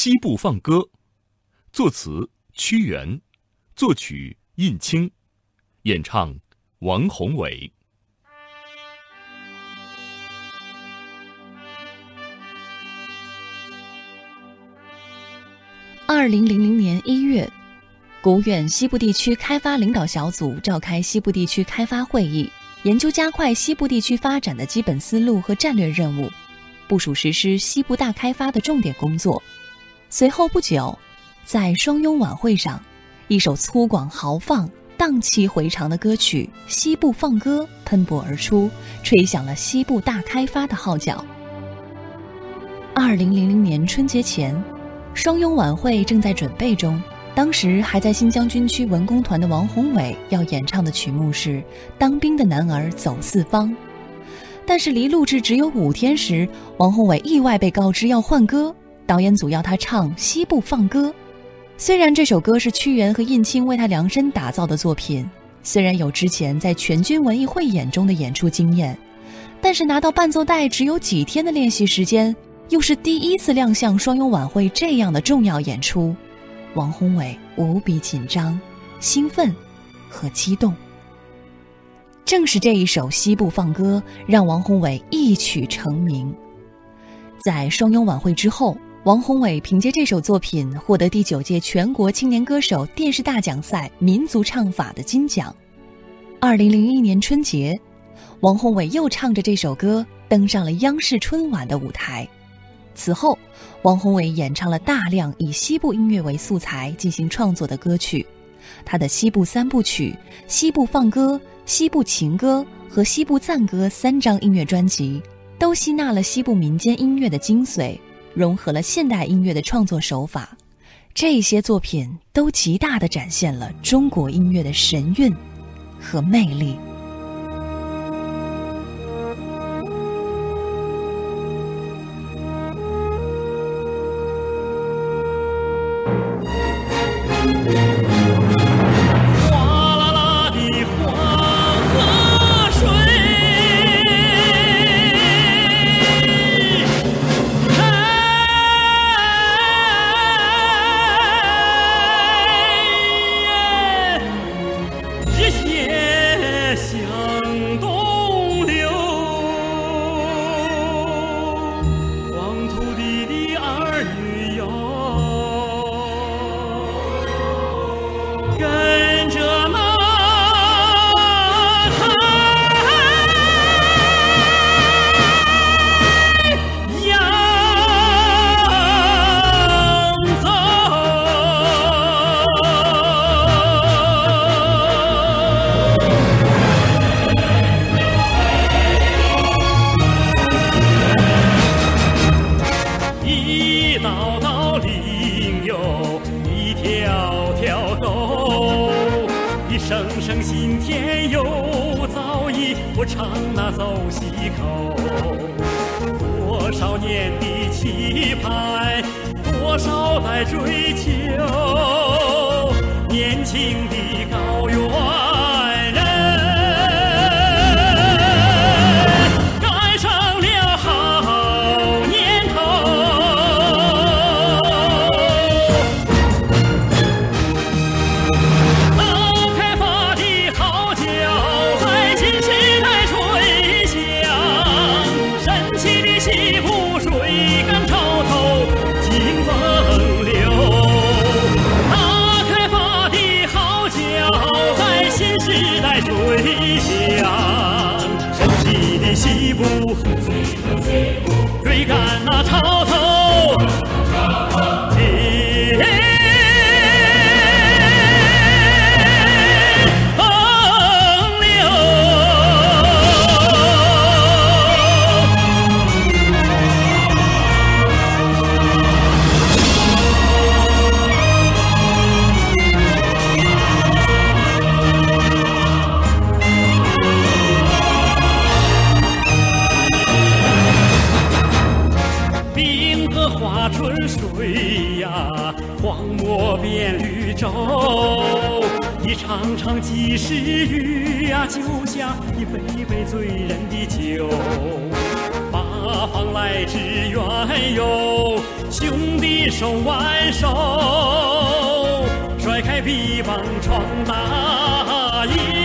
西部放歌》，作词屈原，作曲印青，演唱王宏伟。二零零零年一月，国务院西部地区开发领导小组召开西部地区开发会议，研究加快西部地区发展的基本思路和战略任务，部署实施西部大开发的重点工作。随后不久，在双拥晚会上，一首粗犷豪放、荡气回肠的歌曲《西部放歌》喷薄而出，吹响了西部大开发的号角。二零零零年春节前。双拥晚会正在准备中，当时还在新疆军区文工团的王宏伟要演唱的曲目是《当兵的男儿走四方》，但是离录制只有五天时，王宏伟意外被告知要换歌，导演组要他唱《西部放歌》。虽然这首歌是屈原和印青为他量身打造的作品，虽然有之前在全军文艺汇演中的演出经验，但是拿到伴奏带只有几天的练习时间。又是第一次亮相双拥晚会这样的重要演出，王宏伟无比紧张、兴奋和激动。正是这一首《西部放歌》让王宏伟一曲成名。在双拥晚会之后，王宏伟凭借这首作品获得第九届全国青年歌手电视大奖赛民族唱法的金奖。二零零一年春节，王宏伟又唱着这首歌登上了央视春晚的舞台。此后，王宏伟演唱了大量以西部音乐为素材进行创作的歌曲，他的西部三部曲《西部放歌》《西部情歌》和《西部赞歌》三张音乐专辑，都吸纳了西部民间音乐的精髓，融合了现代音乐的创作手法。这些作品都极大的展现了中国音乐的神韵和魅力。唱那走西口，多少年的期盼，多少代追求，年轻的高原。场场及时雨呀，就像一杯杯醉人的酒，八方来支援哟，兄弟手挽手，甩开臂膀闯大业。